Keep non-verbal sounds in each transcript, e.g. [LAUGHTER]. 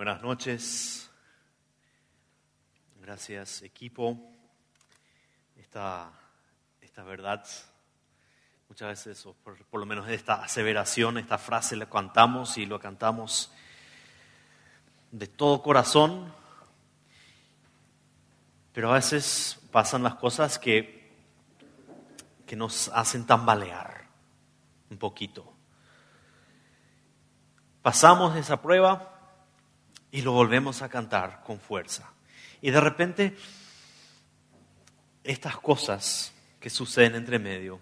buenas noches. Gracias equipo. Esta, esta verdad, muchas veces, o por, lo menos esta aseveración, esta frase la cantamos y lo cantamos de todo corazón, pero a veces pasan las cosas que, que nos hacen tambalear un poquito. Pasamos esa prueba y lo volvemos a cantar con fuerza. Y de repente, estas cosas que suceden entre medio,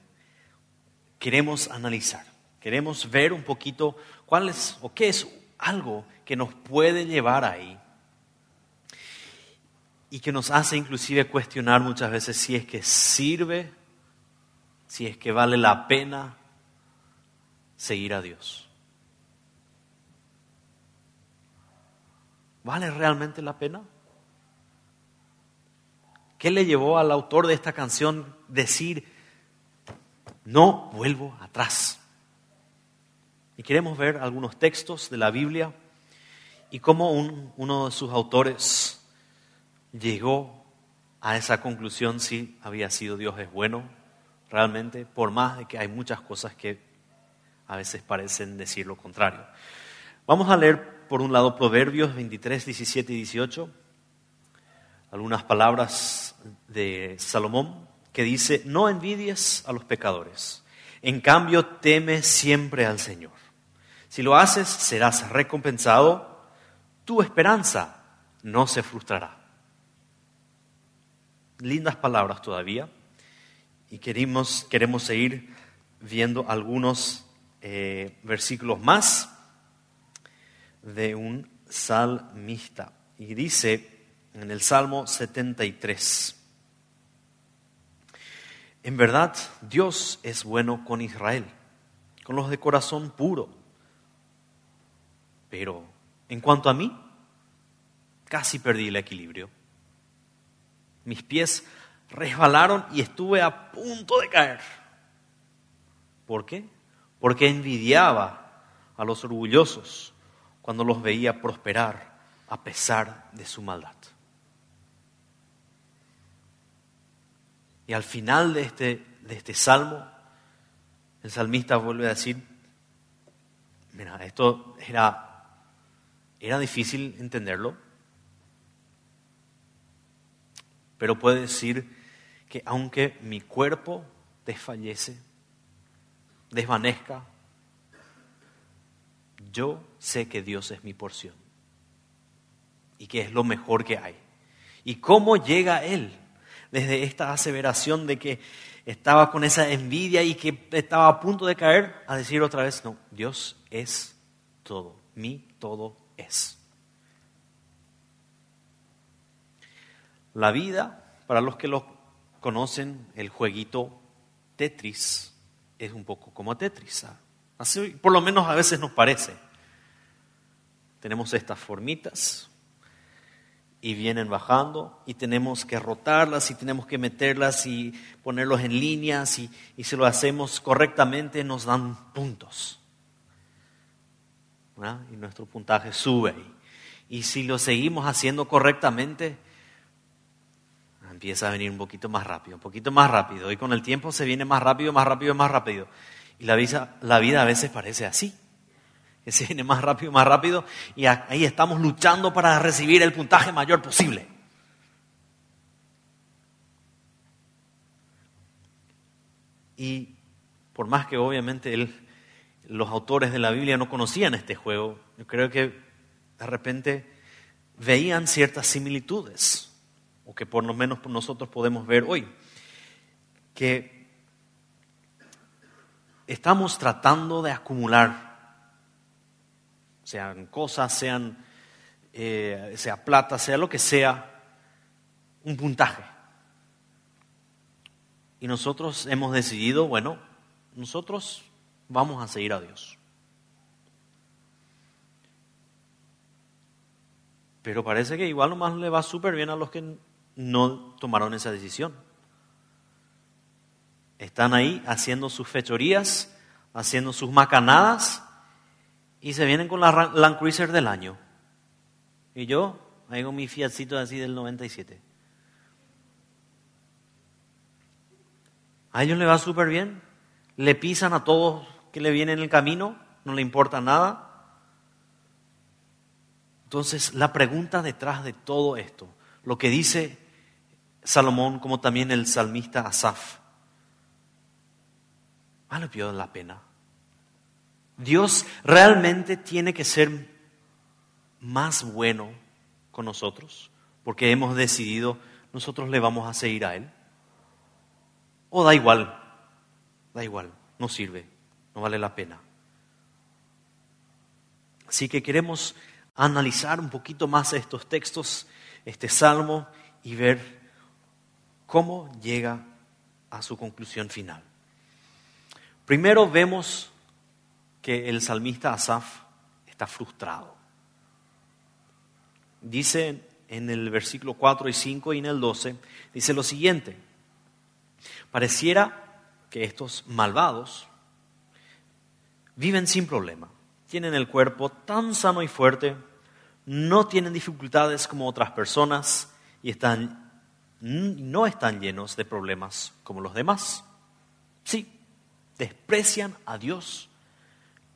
queremos analizar, queremos ver un poquito cuál es o qué es algo que nos puede llevar ahí y que nos hace inclusive cuestionar muchas veces si es que sirve, si es que vale la pena seguir a Dios. ¿Vale realmente la pena? ¿Qué le llevó al autor de esta canción decir, no vuelvo atrás? Y queremos ver algunos textos de la Biblia y cómo uno de sus autores llegó a esa conclusión si había sido Dios es bueno realmente, por más de que hay muchas cosas que a veces parecen decir lo contrario. Vamos a leer por un lado Proverbios 23, 17 y 18, algunas palabras de Salomón que dice, no envidies a los pecadores, en cambio teme siempre al Señor. Si lo haces, serás recompensado, tu esperanza no se frustrará. Lindas palabras todavía, y queremos, queremos seguir viendo algunos eh, versículos más de un salmista. Y dice en el Salmo 73, en verdad Dios es bueno con Israel, con los de corazón puro. Pero en cuanto a mí, casi perdí el equilibrio. Mis pies resbalaron y estuve a punto de caer. ¿Por qué? Porque envidiaba a los orgullosos cuando los veía prosperar a pesar de su maldad. Y al final de este, de este salmo, el salmista vuelve a decir, mira, esto era, era difícil entenderlo, pero puede decir que aunque mi cuerpo desfallece, desvanezca, yo sé que Dios es mi porción y que es lo mejor que hay. ¿Y cómo llega Él desde esta aseveración de que estaba con esa envidia y que estaba a punto de caer a decir otra vez, no, Dios es todo, mi todo es. La vida, para los que lo conocen, el jueguito Tetris es un poco como Tetris. ¿ah? Así por lo menos a veces nos parece. Tenemos estas formitas y vienen bajando y tenemos que rotarlas y tenemos que meterlas y ponerlos en líneas y, y si lo hacemos correctamente nos dan puntos. Y nuestro puntaje sube. Y si lo seguimos haciendo correctamente, empieza a venir un poquito más rápido, un poquito más rápido. Y con el tiempo se viene más rápido, más rápido, más rápido. Y la vida, la vida a veces parece así. Que se viene más rápido, más rápido. Y ahí estamos luchando para recibir el puntaje mayor posible. Y por más que obviamente los autores de la Biblia no conocían este juego, yo creo que de repente veían ciertas similitudes, o que por lo menos nosotros podemos ver hoy, que estamos tratando de acumular, sean cosas, sean, eh, sea plata, sea lo que sea, un puntaje. Y nosotros hemos decidido, bueno, nosotros vamos a seguir a Dios. Pero parece que igual nomás le va súper bien a los que no tomaron esa decisión. Están ahí haciendo sus fechorías, haciendo sus macanadas y se vienen con la Land Cruiser del año. Y yo, con mi Fiatcito así del 97. A ellos le va súper bien. Le pisan a todos que le vienen en el camino, no le importa nada. Entonces, la pregunta detrás de todo esto, lo que dice Salomón, como también el salmista Asaf, ¿vale la pena? Dios realmente tiene que ser más bueno con nosotros porque hemos decidido nosotros le vamos a seguir a Él. O da igual, da igual, no sirve, no vale la pena. Así que queremos analizar un poquito más estos textos, este salmo, y ver cómo llega a su conclusión final. Primero vemos que el salmista Asaf está frustrado. Dice en el versículo 4 y 5 y en el 12, dice lo siguiente, pareciera que estos malvados viven sin problema, tienen el cuerpo tan sano y fuerte, no tienen dificultades como otras personas y están, no están llenos de problemas como los demás. Sí, desprecian a Dios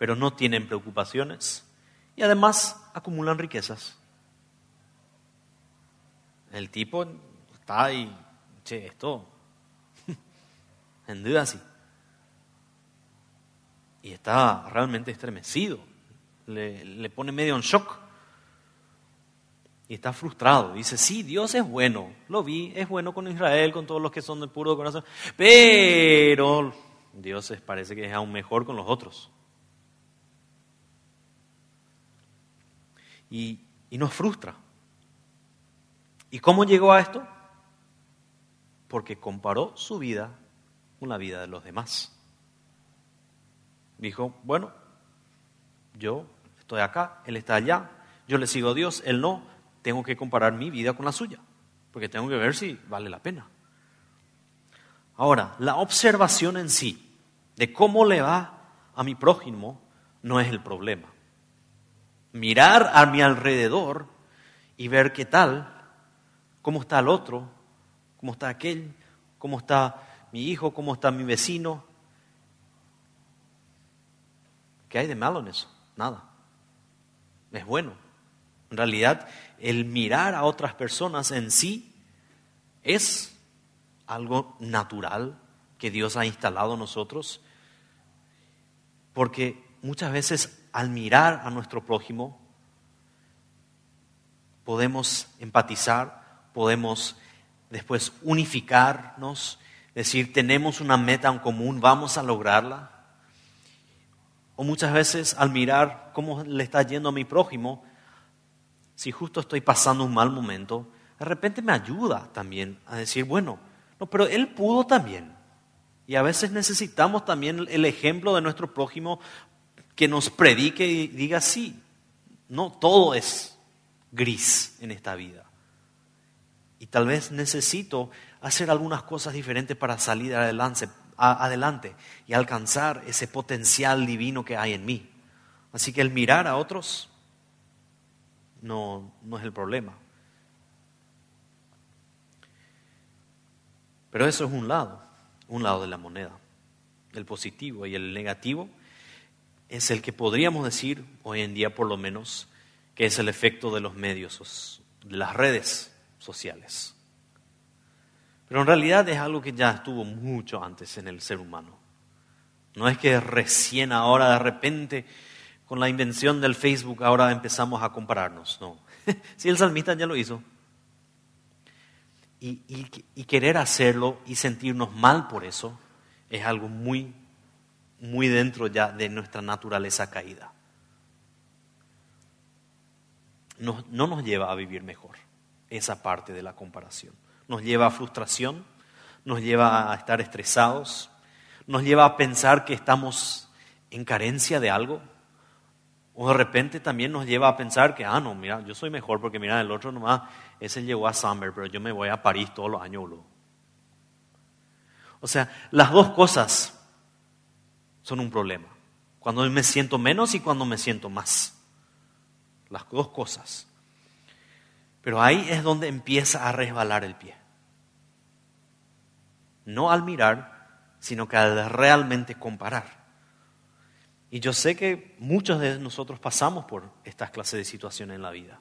pero no tienen preocupaciones y además acumulan riquezas. El tipo está ahí, che, esto, [LAUGHS] en duda así. Y está realmente estremecido, le, le pone medio en shock. Y está frustrado. Dice, sí, Dios es bueno. Lo vi, es bueno con Israel, con todos los que son de puro corazón. Pero Dios parece que es aún mejor con los otros. Y, nos frustra. ¿Y cómo llegó a esto? Porque comparó su vida con la vida de los demás. Dijo, bueno, yo estoy acá, él está allá, yo le sigo a Dios, él no, tengo que comparar mi vida con la suya, porque tengo que ver si vale la pena. Ahora, la observación en sí de cómo le va a mi prójimo no es el problema mirar a mi alrededor y ver qué tal, cómo está el otro, cómo está aquel, cómo está mi hijo, cómo está mi vecino. ¿Qué hay de malo en eso? Nada. Es bueno. En realidad, el mirar a otras personas en sí es algo natural que Dios ha instalado en nosotros, porque muchas veces al mirar a nuestro prójimo, podemos empatizar, podemos después unificarnos, decir, tenemos una meta en común, vamos a lograrla. O muchas veces al mirar cómo le está yendo a mi prójimo, si justo estoy pasando un mal momento, de repente me ayuda también a decir, bueno, no, pero él pudo también. Y a veces necesitamos también el ejemplo de nuestro prójimo que nos predique y diga, sí, no todo es gris en esta vida. Y tal vez necesito hacer algunas cosas diferentes para salir adelante, adelante y alcanzar ese potencial divino que hay en mí. Así que el mirar a otros no, no es el problema. Pero eso es un lado, un lado de la moneda, el positivo y el negativo es el que podríamos decir, hoy en día por lo menos, que es el efecto de los medios, de las redes sociales. Pero en realidad es algo que ya estuvo mucho antes en el ser humano. No es que recién ahora de repente con la invención del Facebook ahora empezamos a compararnos, no. [LAUGHS] si el salmista ya lo hizo. Y, y, querer hacerlo y sentirnos mal por eso es algo muy muy dentro ya de nuestra naturaleza caída. No, no nos lleva a vivir mejor esa parte de la comparación. Nos lleva a frustración, nos lleva a estar estresados, nos lleva a pensar que estamos en carencia de algo. O de repente también nos lleva a pensar que, ah, no, mira, yo soy mejor porque mira, el otro nomás, ese llegó a Summer, pero yo me voy a París todos los años, O sea, las dos cosas son un problema. Cuando me siento menos y cuando me siento más. Las dos cosas. Pero ahí es donde empieza a resbalar el pie. No al mirar, sino que al realmente comparar. Y yo sé que muchos de nosotros pasamos por estas clases de situaciones en la vida.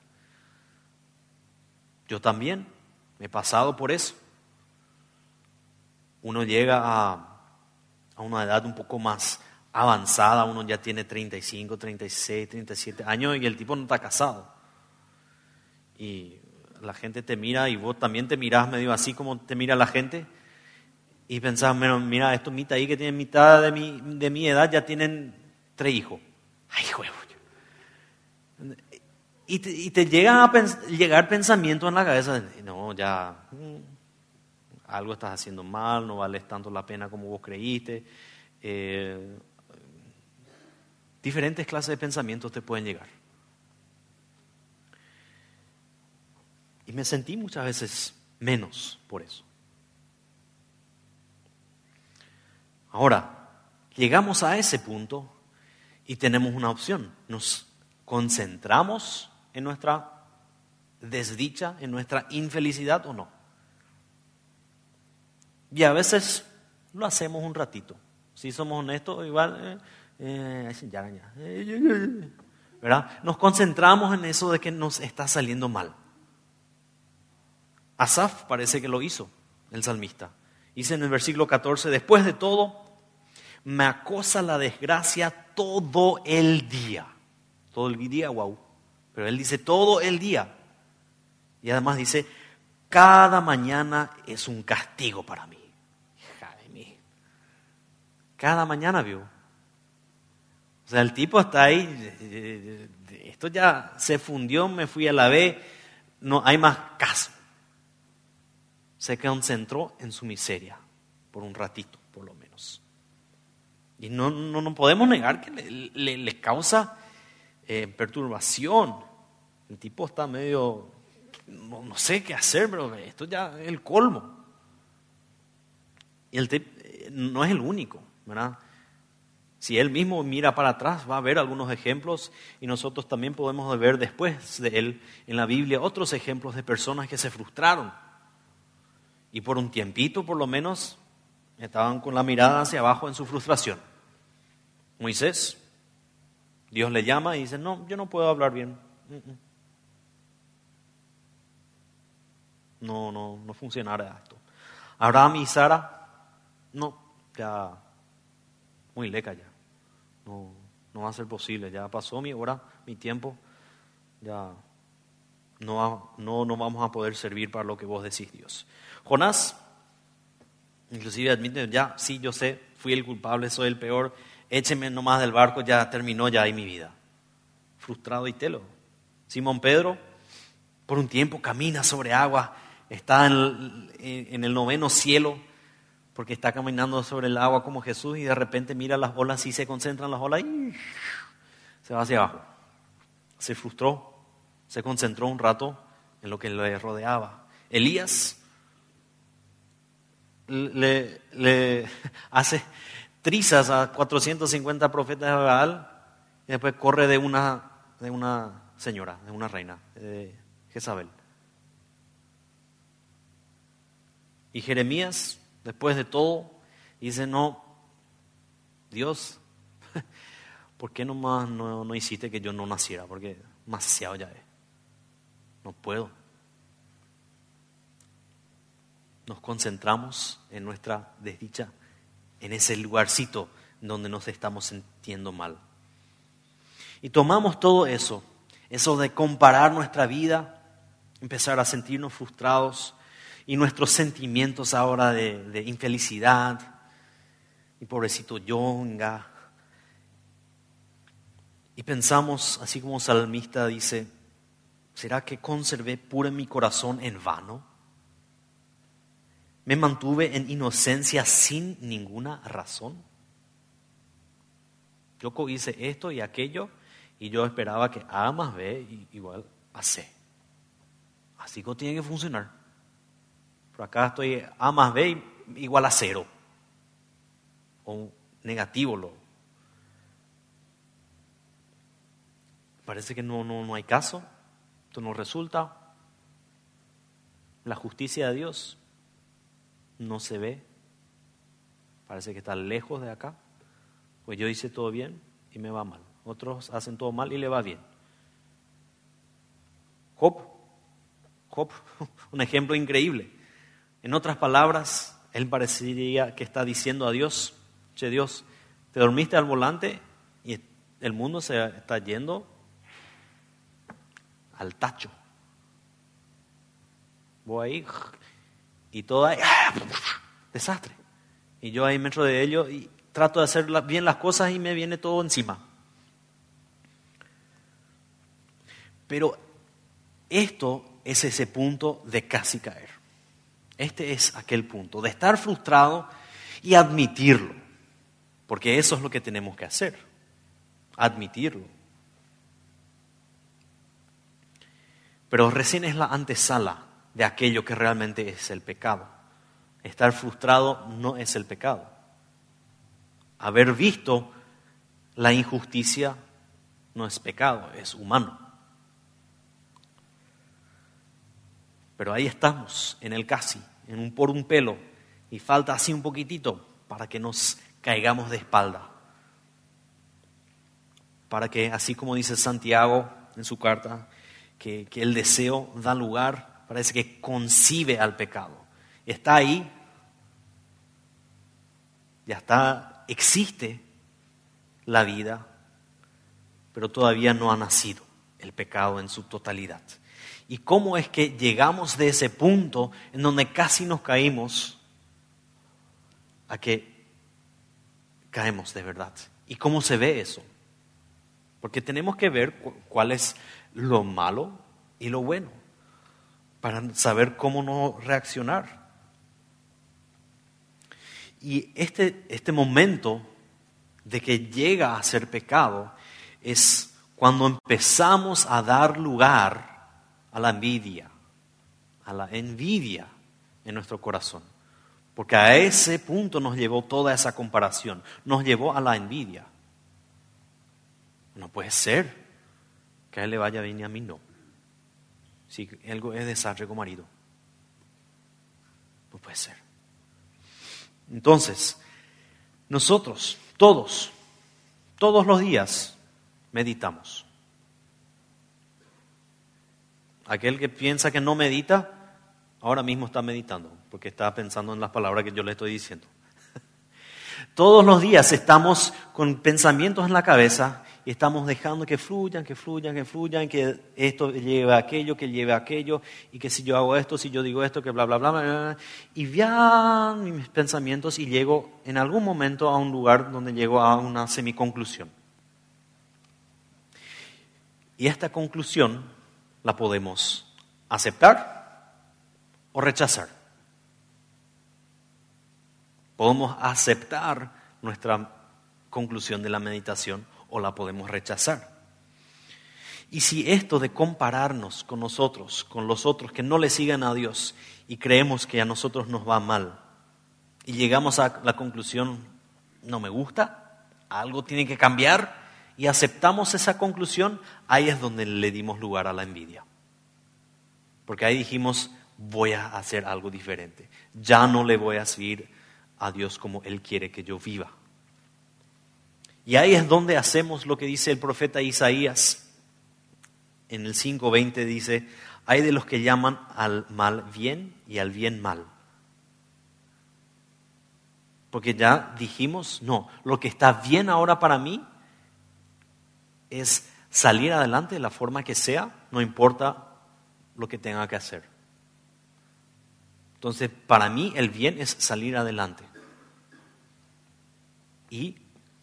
Yo también me he pasado por eso. Uno llega a, a una edad un poco más avanzada, uno ya tiene 35, 36, 37 años y el tipo no está casado. Y la gente te mira y vos también te mirás medio así como te mira la gente y pensás, mira, estos mitad ahí que tienen mitad de mi, de mi edad ya tienen tres hijos. Ay, huevo. Y te, llegan a llegar pensamientos en la cabeza, no, ya, mm, algo estás haciendo mal, no vales tanto la pena como vos creíste. Eh, diferentes clases de pensamientos te pueden llegar. Y me sentí muchas veces menos por eso. Ahora, llegamos a ese punto y tenemos una opción. Nos concentramos en nuestra desdicha, en nuestra infelicidad o no. Y a veces lo hacemos un ratito. Si somos honestos, igual, eh, eh, ¿verdad? Nos concentramos en eso de que nos está saliendo mal. Asaf parece que lo hizo, el salmista. Dice en el versículo 14, después de todo, me acosa la desgracia todo el día. Todo el día, wow. Pero él dice todo el día. Y además dice, cada mañana es un castigo para mí. Cada mañana vio. O sea, el tipo está ahí, esto ya se fundió, me fui a la B, no hay más caso. Se concentró en su miseria por un ratito, por lo menos. Y no, no, podemos negar que le, causa eh, perturbación. El tipo está medio, no, sé qué hacer, pero esto ya es el colmo. Y el eh, no es el único, Si él mismo mira para atrás, va a ver algunos ejemplos y nosotros también podemos ver después de él en la Biblia otros ejemplos de personas que se frustraron y por un tiempito por lo menos estaban con la mirada hacia abajo en su frustración. Moisés, Dios le llama y dice, no, yo no puedo hablar bien. No, no, no funcionará esto. Abraham y Sara, no, ya muy leca ya. No, no va a ser posible. Ya pasó mi hora, mi tiempo. Ya no, no, no vamos a poder servir para lo que vos decís, Dios. Jonás, inclusive admite, ya, sí, yo sé, fui el culpable, soy el peor, écheme nomás del barco, ya terminó ya ahí mi vida. Frustrado y telo. Simón Pedro, por un tiempo camina sobre agua, está en el, noveno cielo, porque está caminando sobre el agua como Jesús y de repente mira las olas y se concentran las olas y se va hacia abajo. Se frustró, se concentró un rato en lo que le rodeaba. Elías le, [LAUGHS] hace trizas a 450 profetas de Baal y después corre de una, de una señora, de una reina, de Jezabel. Y Jeremías, después de todo, dice, no, Dios, [LAUGHS] ¿por qué nomás no, no hiciste que yo no naciera? Porque demasiado ya es. No puedo. Nos concentramos en nuestra desdicha en ese lugarcito donde nos estamos sintiendo mal. Y tomamos todo eso, eso de comparar nuestra vida, empezar a sentirnos frustrados y nuestros sentimientos ahora de, infelicidad, y pobrecito Yonga. Y pensamos, así como salmista dice, ¿será que conservé puro mi corazón en vano? Me mantuve en inocencia sin ninguna razón. Yo hice esto y aquello y yo esperaba que A más B igual a C. Así que tiene que funcionar. Acá estoy A más B igual a cero. O negativo lo. Parece que no, no, no hay caso. Esto no resulta. La justicia de Dios no se ve. Parece que está lejos de acá. Pues yo hice todo bien y me va mal. Otros hacen todo mal y le va bien. Job, Job, [LAUGHS] un ejemplo increíble. En otras palabras, él parecería que está diciendo a Dios, che Dios, te dormiste al volante y el mundo se está yendo al tacho. Voy ahí y todo ahí, [LAUGHS] desastre. Y yo ahí metro de ello y trato de hacer bien las cosas y me viene todo encima. Pero esto es ese punto de casi caer. Este es aquel punto de estar frustrado y admitirlo. Porque eso es lo que tenemos que hacer. Admitirlo. Pero recién es la antesala de aquello que realmente es el pecado. Estar frustrado no es el pecado. Haber visto la injusticia no es pecado, es humano. Pero ahí estamos, en el casi, en un por un pelo, y falta así un poquitito para que nos caigamos de espalda. Para que, así como dice Santiago en su carta, que, que el deseo da lugar, parece que concibe al pecado. Está ahí, ya está, existe la vida, pero todavía no ha nacido el pecado en su totalidad. ¿Y cómo es que llegamos de ese punto en donde casi nos caímos a que caemos de verdad? ¿Y cómo se ve eso? Porque tenemos que ver cuál es lo malo y lo bueno para saber cómo no reaccionar. Y este, este momento de que llega a ser pecado es cuando empezamos a dar lugar a la envidia, a la envidia en nuestro corazón. Porque a ese punto nos llevó toda esa comparación, nos llevó a la envidia. No puede ser que a él le vaya bien y a mí no. Si algo es desastre con marido. No puede ser. Entonces, nosotros, todos, todos los días meditamos. Aquel que piensa que no medita, ahora mismo está meditando, porque está pensando en las palabras que yo le estoy diciendo. [LAUGHS] Todos los días estamos con pensamientos en la cabeza y estamos dejando que fluyan, que fluyan, que fluyan, que esto lleve a aquello, que lleve a aquello, y que si yo hago esto, si yo digo esto, que bla, bla, bla, bla, y vean mis pensamientos y llego en algún momento a un lugar donde llego a una semiconclusión. Y esta conclusión la podemos aceptar o rechazar. Podemos aceptar nuestra conclusión de la meditación o la podemos rechazar. Y si esto de compararnos con nosotros, con los otros que no le sigan a Dios y creemos que a nosotros nos va mal, y llegamos a la conclusión, no me gusta, algo tiene que cambiar, y aceptamos esa conclusión, ahí es donde le dimos lugar a la envidia. Porque ahí dijimos, voy a hacer algo diferente, ya no le voy a seguir a Dios como Él quiere que yo viva. Y ahí es donde hacemos lo que dice el profeta Isaías. En el 5.20 dice, hay de los que llaman al mal bien y al bien mal. Porque ya dijimos, no, lo que está bien ahora para mí es salir adelante de la forma que sea, no importa lo que tenga que hacer. Entonces, para mí el bien es salir adelante. Y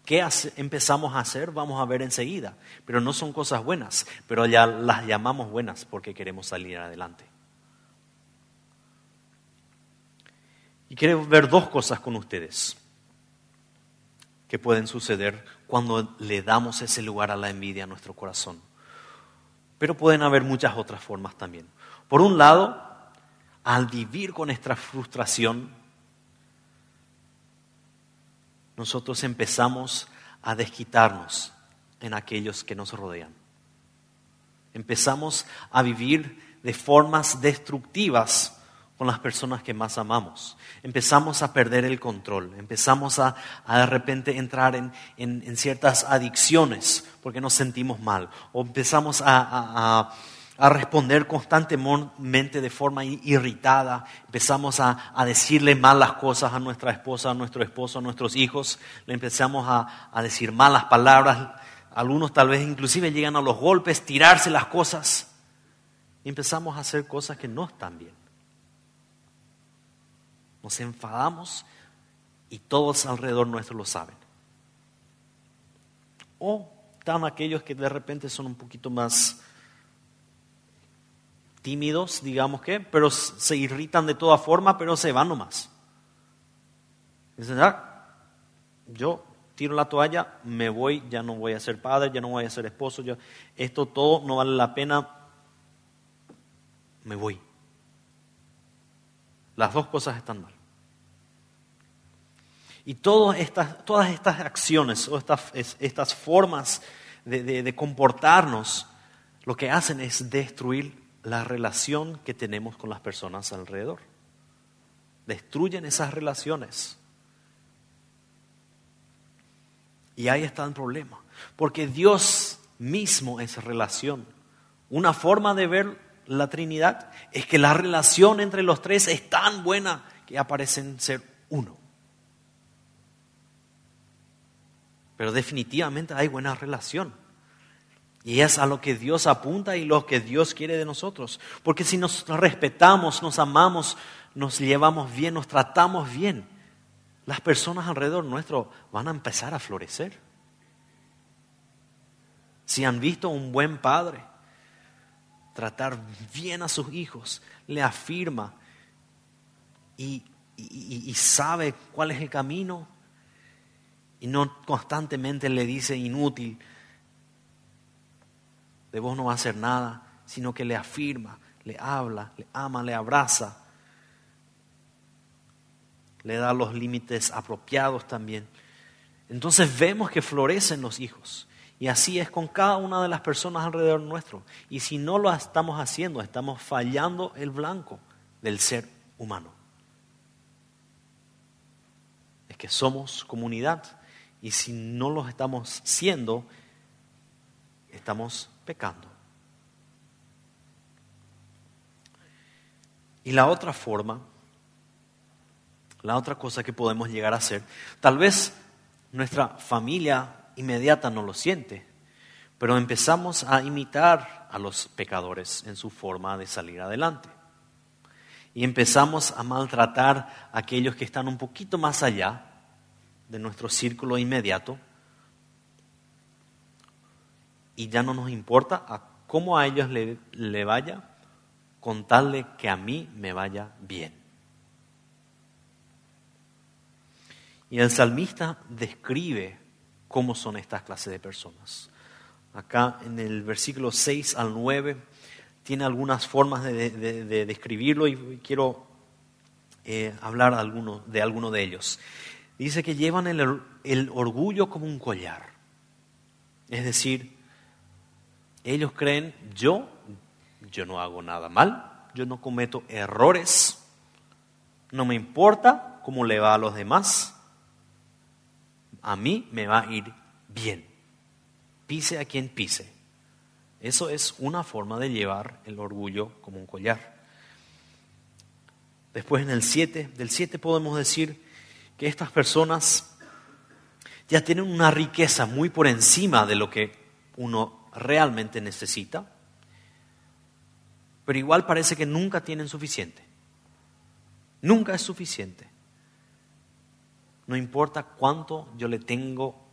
¿Qué empezamos a hacer? Vamos a ver enseguida. Pero no son cosas buenas, pero ya las llamamos buenas porque queremos salir adelante. Y quiero ver dos cosas con ustedes que pueden suceder cuando le damos ese lugar a la envidia a nuestro corazón. Pero pueden haber muchas otras formas también. Por un lado, al vivir con esta frustración, nosotros empezamos a desquitarnos en aquellos que nos rodean. Empezamos a vivir de formas destructivas con las personas que más amamos. Empezamos a perder el control, empezamos a, de repente entrar en, ciertas adicciones porque nos sentimos mal, o empezamos a, responder constantemente de forma irritada, empezamos a, decirle mal las cosas a nuestra esposa, a nuestro esposo, a nuestros hijos, le empezamos a, decir malas palabras, algunos tal vez inclusive llegan a los golpes, tirarse las cosas, y empezamos a hacer cosas que no están bien nos enfadamos y todos alrededor nuestro lo saben. O están aquellos que de repente son un poquito más tímidos, digamos que, pero se irritan de toda forma, pero se van nomás. Dicen, ah, yo tiro la toalla, me voy, ya no voy a ser padre, ya no voy a ser esposo, esto todo no vale la pena, me voy. Las dos cosas están mal. Y todas estas, todas estas acciones o estas, formas de comportarnos, lo que hacen es destruir la relación que tenemos con las personas alrededor. Destruyen esas relaciones. Y ahí está el problema. Porque Dios mismo es relación. Una forma de ver la Trinidad es que la relación entre los tres es tan buena que aparecen ser uno. Pero definitivamente hay buena relación. Y es a lo que Dios apunta y lo que Dios quiere de nosotros. Porque si nos respetamos, nos amamos, nos llevamos bien, nos tratamos bien, las personas alrededor nuestro van a empezar a florecer. Si han visto un buen padre tratar bien a sus hijos, le afirma y, y sabe cuál es el camino, y no constantemente le dice inútil, de vos no va a hacer nada, sino que le afirma, le habla, le ama, le abraza, le da los límites apropiados también. Entonces vemos que florecen los hijos. Y así es con cada una de las personas alrededor nuestro. Y si no lo estamos haciendo, estamos fallando el blanco del ser humano. Es que somos comunidad y si no lo estamos siendo, estamos pecando. Y la otra forma, la otra cosa que podemos llegar a hacer, tal vez nuestra familia inmediata no lo siente, pero empezamos a imitar a los pecadores en su forma de salir adelante. Y empezamos a maltratar a aquellos que están un poquito más allá de nuestro círculo inmediato y ya no nos importa a cómo a ellos le, vaya, con tal de que a mí me vaya bien. Y el salmista describe cómo son estas clases de personas. Acá en el versículo 6 al 9 tiene algunas formas de, describirlo y quiero eh, hablar de alguno, de alguno de ellos dice que llevan el, orgullo como un collar. Es decir, ellos creen, yo, yo no hago nada mal, yo no cometo errores, no me importa cómo le va a los demás, a mí me va a ir bien, pise a quien pise. Eso es una forma de llevar el orgullo como un collar. Después en el 7, del 7 podemos decir, que estas personas ya tienen una riqueza muy por encima de lo que uno realmente necesita, pero igual parece que nunca tienen suficiente. Nunca es suficiente. No importa cuánto yo le tengo,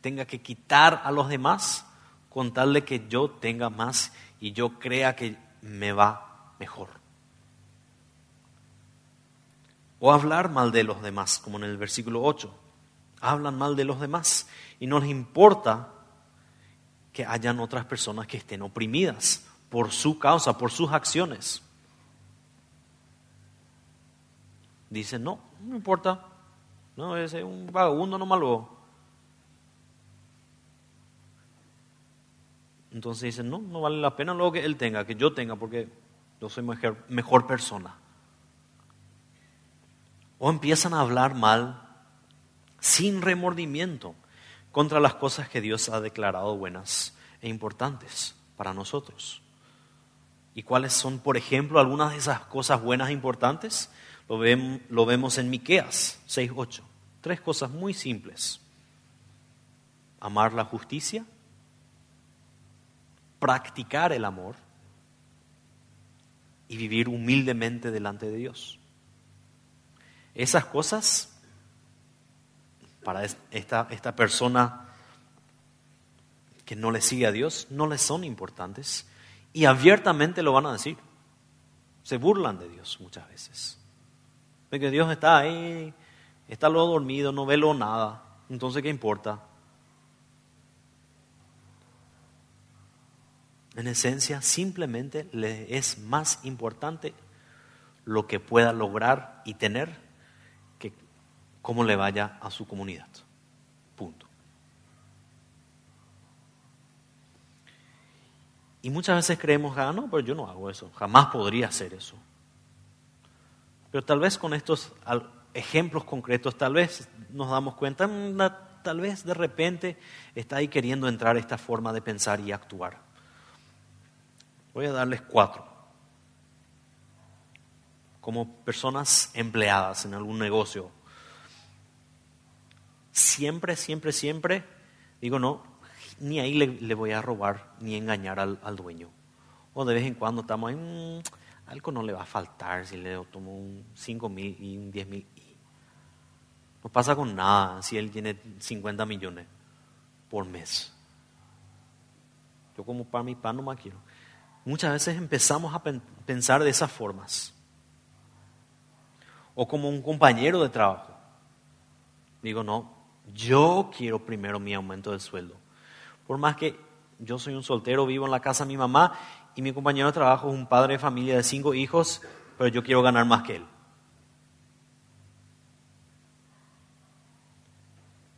tenga que quitar a los demás, con tal de que yo tenga más y yo crea que me va mejor o hablar mal de los demás, como en el versículo 8. Hablan mal de los demás y no les importa que hayan otras personas que estén oprimidas por su causa, por sus acciones. Dicen, no, no importa, no, es un vagabundo no malo. Entonces dicen, no, no vale la pena lo que él tenga, que yo tenga, porque yo soy mejor, mejor persona. O empiezan a hablar mal sin remordimiento contra las cosas que Dios ha declarado buenas e importantes para nosotros. ¿Y cuáles son, por ejemplo, algunas de esas cosas buenas e importantes? Lo, lo vemos en Miqueas 6:8. Tres cosas muy simples. Amar la justicia, practicar el amor y vivir humildemente delante de Dios. Esas cosas, para esta, esta persona que no le sigue a Dios, no le son importantes y abiertamente lo van a decir. Se burlan de Dios muchas veces. De que Dios está ahí, está luego dormido, no ve lo nada. Entonces, ¿qué importa? En esencia, simplemente le es más importante lo que pueda lograr y tener cómo le vaya a su comunidad. Punto. Y muchas veces creemos, ah, no, pero yo no hago eso, jamás podría hacer eso. Pero tal vez con estos ejemplos concretos, tal vez nos damos cuenta, mm, tal vez de repente está ahí queriendo entrar esta forma de pensar y actuar. Voy a darles cuatro. Como personas empleadas en algún negocio. Siempre, siempre, siempre, digo, no, ni ahí le, voy a robar ni engañar al, dueño. O de vez en cuando estamos en, mm, algo no le va a faltar si le tomo un 5 mil y un 10 mil. No pasa con nada si él tiene 50 millones por mes. Yo como para mi pan no más quiero. Muchas veces empezamos a pensar de esas formas. O como un compañero de trabajo. Digo, no, yo quiero primero mi aumento de sueldo. Por más que yo soy un soltero, vivo en la casa de mi mamá y mi compañero de trabajo es un padre de familia de cinco hijos, pero yo quiero ganar más que él.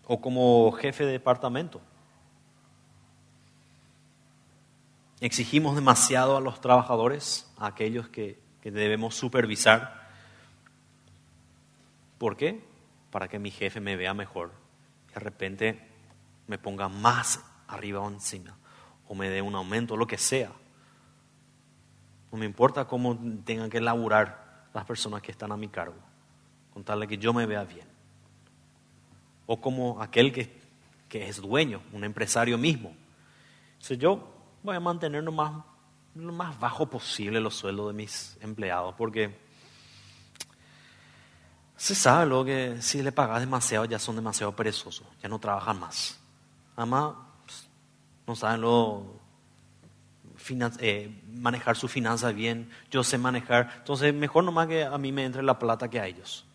O como jefe de departamento. Exigimos demasiado a los trabajadores, a aquellos que, que debemos supervisar. ¿Por qué? Para que mi jefe me vea mejor. De repente me ponga más arriba o encima, o me dé un aumento, lo que sea. No me importa cómo tengan que laburar las personas que están a mi cargo, con tal de que yo me vea bien. O como aquel que, que es dueño, un empresario mismo. Entonces yo voy a mantener lo más, lo más bajo posible los sueldos de mis empleados, porque se sabe lo que si le pagas demasiado ya son demasiado perezosos, ya no trabajan más. Además, no saben eh, manejar su finanza bien, yo sé manejar, entonces mejor nomás que a mí me entre la plata que a ellos.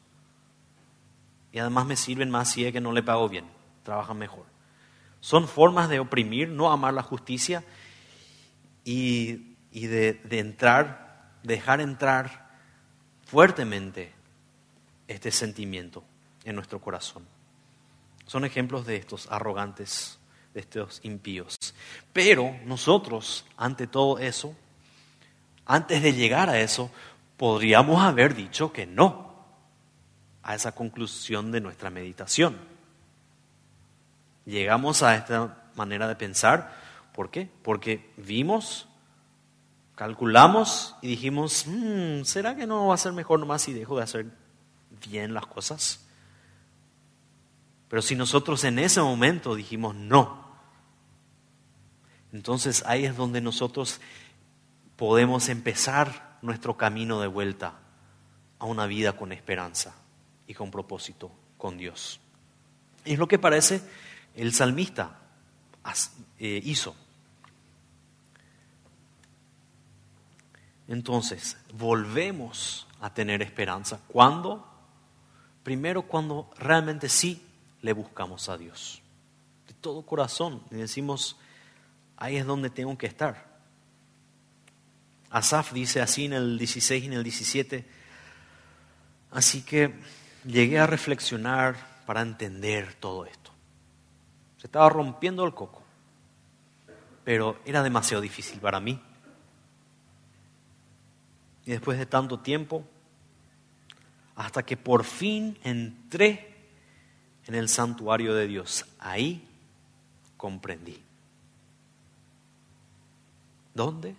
Y además me sirven más si es que no le pago bien, trabajan mejor. Son formas de oprimir, no amar la justicia y, de, de entrar, dejar entrar fuertemente este sentimiento en nuestro corazón. Son ejemplos de estos arrogantes de estos impíos. Pero nosotros, ante todo eso, antes de llegar a eso, podríamos haber dicho que no a esa conclusión de nuestra meditación. Llegamos a esta manera de pensar, ¿por qué? Porque vimos, calculamos y dijimos, hmm, ¿será que no va a ser mejor nomás si dejo de hacer bien las cosas? Pero si nosotros en ese momento dijimos no, entonces ahí es donde nosotros podemos empezar nuestro camino de vuelta a una vida con esperanza y con propósito con Dios. Es lo que parece el salmista eh, hizo. Entonces, volvemos a tener esperanza. ¿Cuándo? Primero cuando realmente sí le buscamos a Dios. De todo corazón. Y decimos, ahí es donde tengo que estar. Asaf dice así en el 16 y en el 17, así que llegué a reflexionar para entender todo esto. Se estaba rompiendo el coco, pero era demasiado difícil para mí. Y después de tanto tiempo, hasta que por fin entré en el santuario de Dios. Ahí comprendí. ¿Dónde?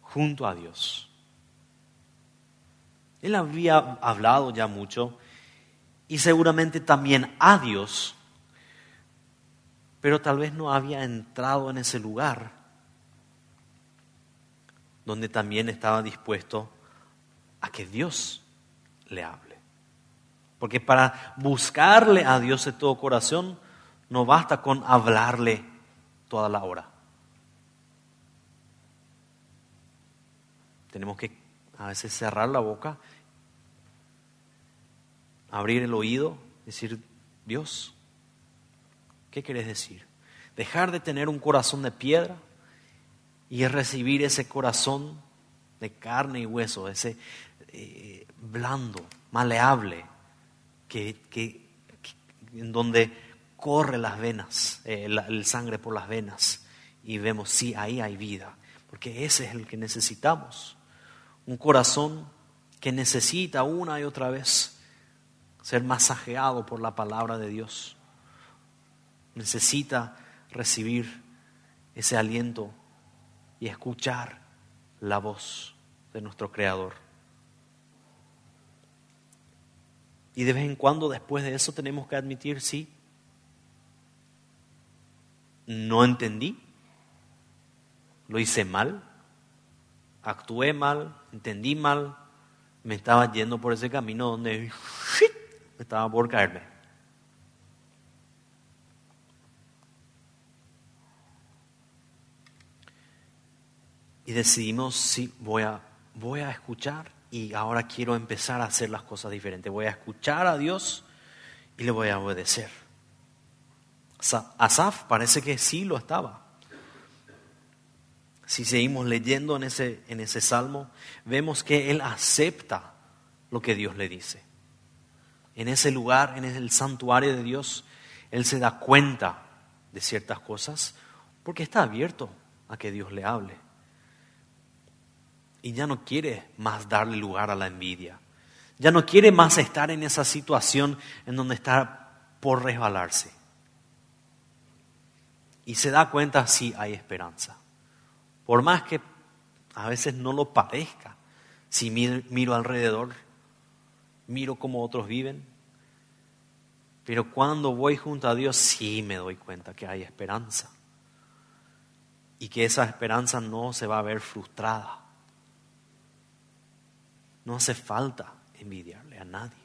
Junto a Dios. Él había hablado ya mucho y seguramente también a Dios, pero tal vez no había entrado en ese lugar donde también estaba dispuesto a que Dios le hable. Porque para buscarle a Dios de todo corazón, no basta con hablarle toda la hora. Tenemos que a veces cerrar la boca, abrir el oído, decir, Dios, ¿qué quieres decir? Dejar de tener un corazón de piedra y recibir ese corazón de carne y hueso, ese eh, blando, maleable, que, en donde corre las venas, eh, el sangre por las venas, y vemos, sí, ahí hay vida, porque ese es el que necesitamos. Un corazón que necesita una y otra vez ser masajeado por la palabra de Dios. Necesita recibir ese aliento y escuchar la voz de nuestro Creador. Y de vez en cuando después de eso tenemos que admitir, sí, no entendí, lo hice mal, actué mal, entendí mal, me estaba yendo por ese camino donde estaba por caerme. Y decidimos, sí, voy a, voy a escuchar y ahora quiero empezar a hacer las cosas diferentes. Voy a escuchar a Dios y le voy a obedecer. Asaf parece que sí lo estaba. Si seguimos leyendo en ese, en ese salmo, vemos que él acepta lo que Dios le dice. En ese lugar, en el santuario de Dios, él se da cuenta de ciertas cosas porque está abierto a que Dios le hable y ya no quiere más darle lugar a la envidia. Ya no quiere más estar en esa situación en donde está por resbalarse. Y se da cuenta si hay esperanza. Por más que a veces no lo parezca, si miro alrededor, miro cómo otros viven, pero cuando voy junto a Dios sí me doy cuenta que hay esperanza. Y que esa esperanza no se va a ver frustrada no hace falta envidiarle a nadie.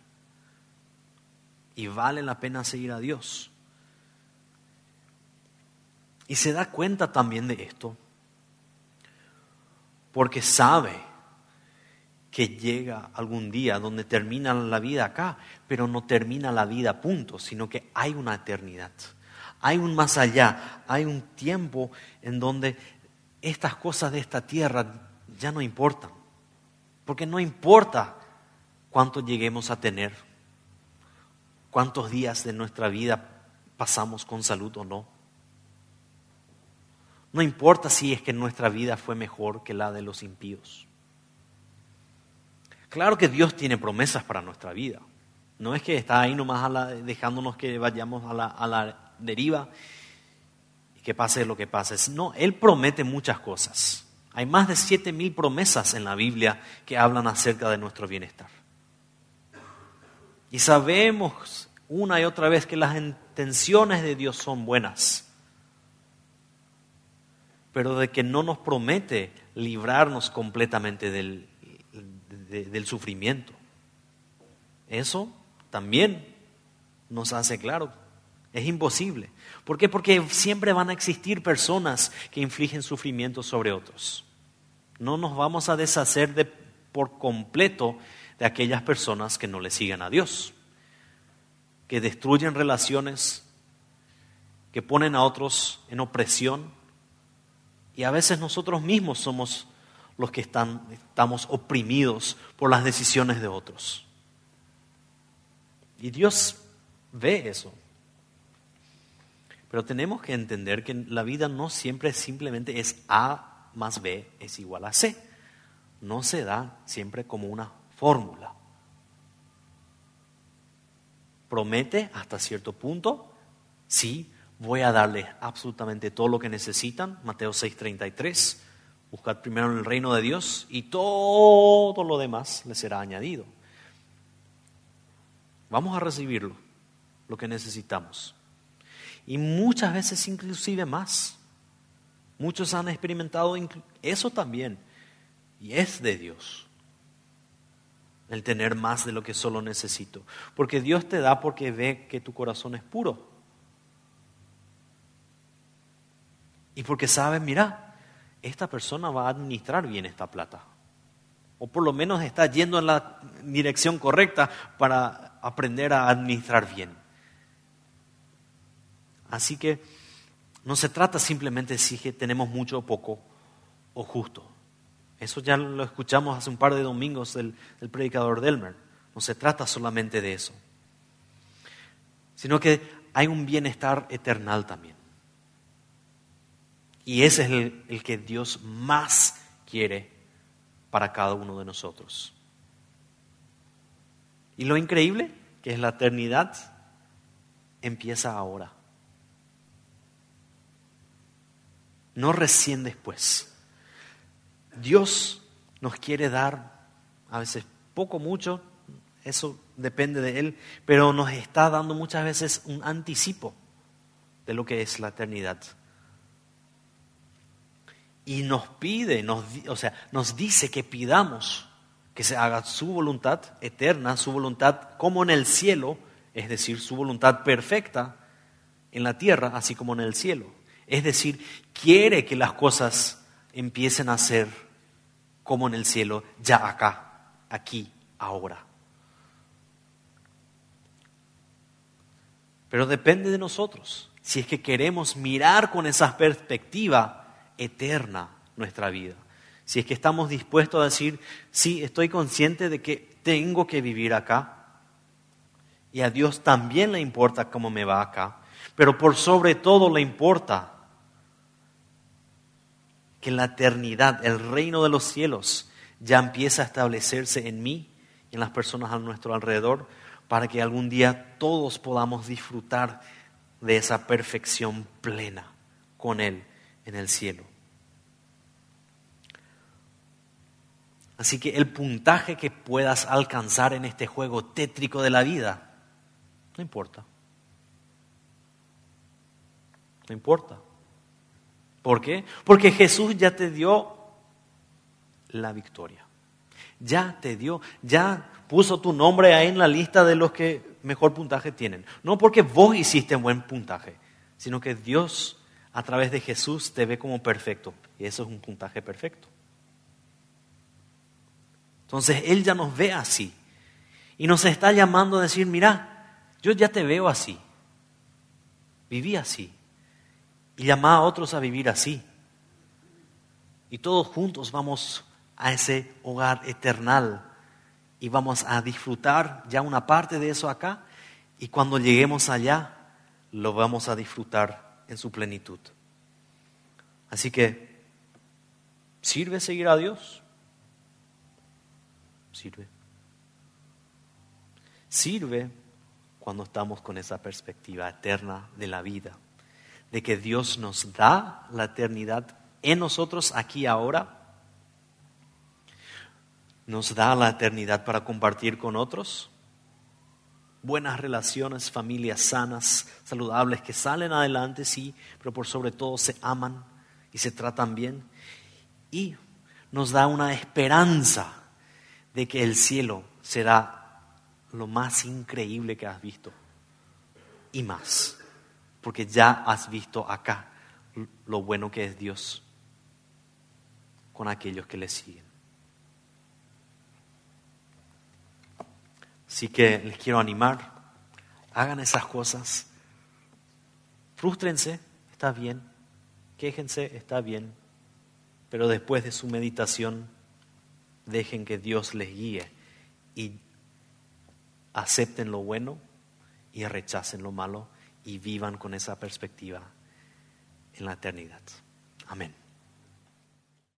Y vale la pena seguir a Dios. Y se da cuenta también de esto porque sabe que llega algún día donde termina la vida acá, pero no termina la vida punto, sino que hay una eternidad. Hay un más allá, hay un tiempo en donde estas cosas de esta tierra ya no importan. Porque no importa cuánto lleguemos a tener, cuántos días de nuestra vida pasamos con salud o no. No importa si es que nuestra vida fue mejor que la de los impíos. Claro que Dios tiene promesas para nuestra vida. No es que está ahí nomás dejándonos que vayamos a la, a la deriva y que pase lo que pase. No, Él promete muchas cosas. Hay más de siete mil promesas en la Biblia que hablan acerca de nuestro bienestar. Y sabemos una y otra vez que las intenciones de Dios son buenas, pero de que no nos promete librarnos completamente del, del sufrimiento. Eso también nos hace claro. Es imposible. ¿Por qué? Porque siempre van a existir personas que infligen sufrimiento sobre otros. No nos vamos a deshacer de, por completo de aquellas personas que no le siguen a Dios, que destruyen relaciones, que ponen a otros en opresión. Y a veces nosotros mismos somos los que están, estamos oprimidos por las decisiones de otros. Y Dios ve eso. Pero tenemos que entender que la vida no siempre simplemente es A más B es igual a C. No se da siempre como una fórmula. promete hasta cierto punto, sí, voy a darles absolutamente todo lo que necesitan, Mateo 6:33, buscad primero el reino de Dios y todo lo demás les será añadido. Vamos a recibirlo, lo que necesitamos. Y muchas veces inclusive más. Muchos han experimentado eso también. Y es de Dios. El tener más de lo que solo necesito. Porque Dios te da porque ve que tu corazón es puro. Y porque sabe, mira, esta persona va a administrar bien esta plata. O por lo menos está yendo en la dirección correcta para aprender a administrar bien. Así que no se trata simplemente de si tenemos mucho o poco o justo. Eso ya lo escuchamos hace un par de domingos del, predicador Delmer. No se trata solamente de eso, sino que hay un bienestar eternal también. Y ese es el, el que Dios más quiere para cada uno de nosotros. Y lo increíble, que es la eternidad, empieza ahora. No recién después. Dios nos quiere dar, a veces poco, mucho, eso depende de Él, pero nos está dando muchas veces un anticipo de lo que es la eternidad y nos pide, nos, o sea, nos dice que pidamos que se haga su voluntad eterna, su voluntad como en el cielo, es decir, su voluntad perfecta en la tierra, así como en el cielo. Es decir, quiere que las cosas empiecen a ser como en el cielo, ya acá, aquí, ahora. Pero depende de nosotros. Si es que queremos mirar con esa perspectiva, eterna nuestra vida. Si es que estamos dispuestos a decir, sí, estoy consciente de que tengo que vivir acá, y a Dios también le importa cómo me va acá, pero por sobre todo le importa que en la eternidad, el reino de los cielos, ya empieza a establecerse en mí y en las personas a nuestro alrededor, para que algún día todos podamos disfrutar de esa perfección plena con Él en el cielo. Así que el puntaje que puedas alcanzar en este juego tétrico de la vida, no importa. No importa. ¿Por qué? Porque Jesús ya te dio la victoria. Ya te dio, ya puso tu nombre ahí en la lista de los que mejor puntaje tienen. No porque vos hiciste buen puntaje, sino que Dios a través de Jesús te ve como perfecto. Y eso es un puntaje perfecto. Entonces Él ya nos ve así. Y nos está llamando a decir, mira, yo ya te veo así. Viví así. Y llama a otros a vivir así. Y todos juntos vamos a ese hogar eternal. Y vamos a disfrutar ya una parte de eso acá. Y cuando lleguemos allá, lo vamos a disfrutar en su plenitud. Así que, ¿sirve seguir a Dios? sirve. Sirve cuando estamos con esa perspectiva eterna de la vida, de que Dios nos da la eternidad en nosotros aquí ahora, nos da la eternidad para compartir con otros, buenas relaciones, familias sanas, saludables, que salen adelante, sí, pero por sobre todo se aman y se tratan bien, y nos da una esperanza de que el cielo será lo más increíble que has visto y más, porque ya has visto acá lo bueno que es Dios con aquellos que le siguen. Así que les quiero animar, hagan esas cosas, frústrense, está bien, quéjense, está bien, pero después de su meditación dejen que Dios les guíe y acepten lo bueno y rechacen lo malo y vivan con esa perspectiva en la eternidad. Amén.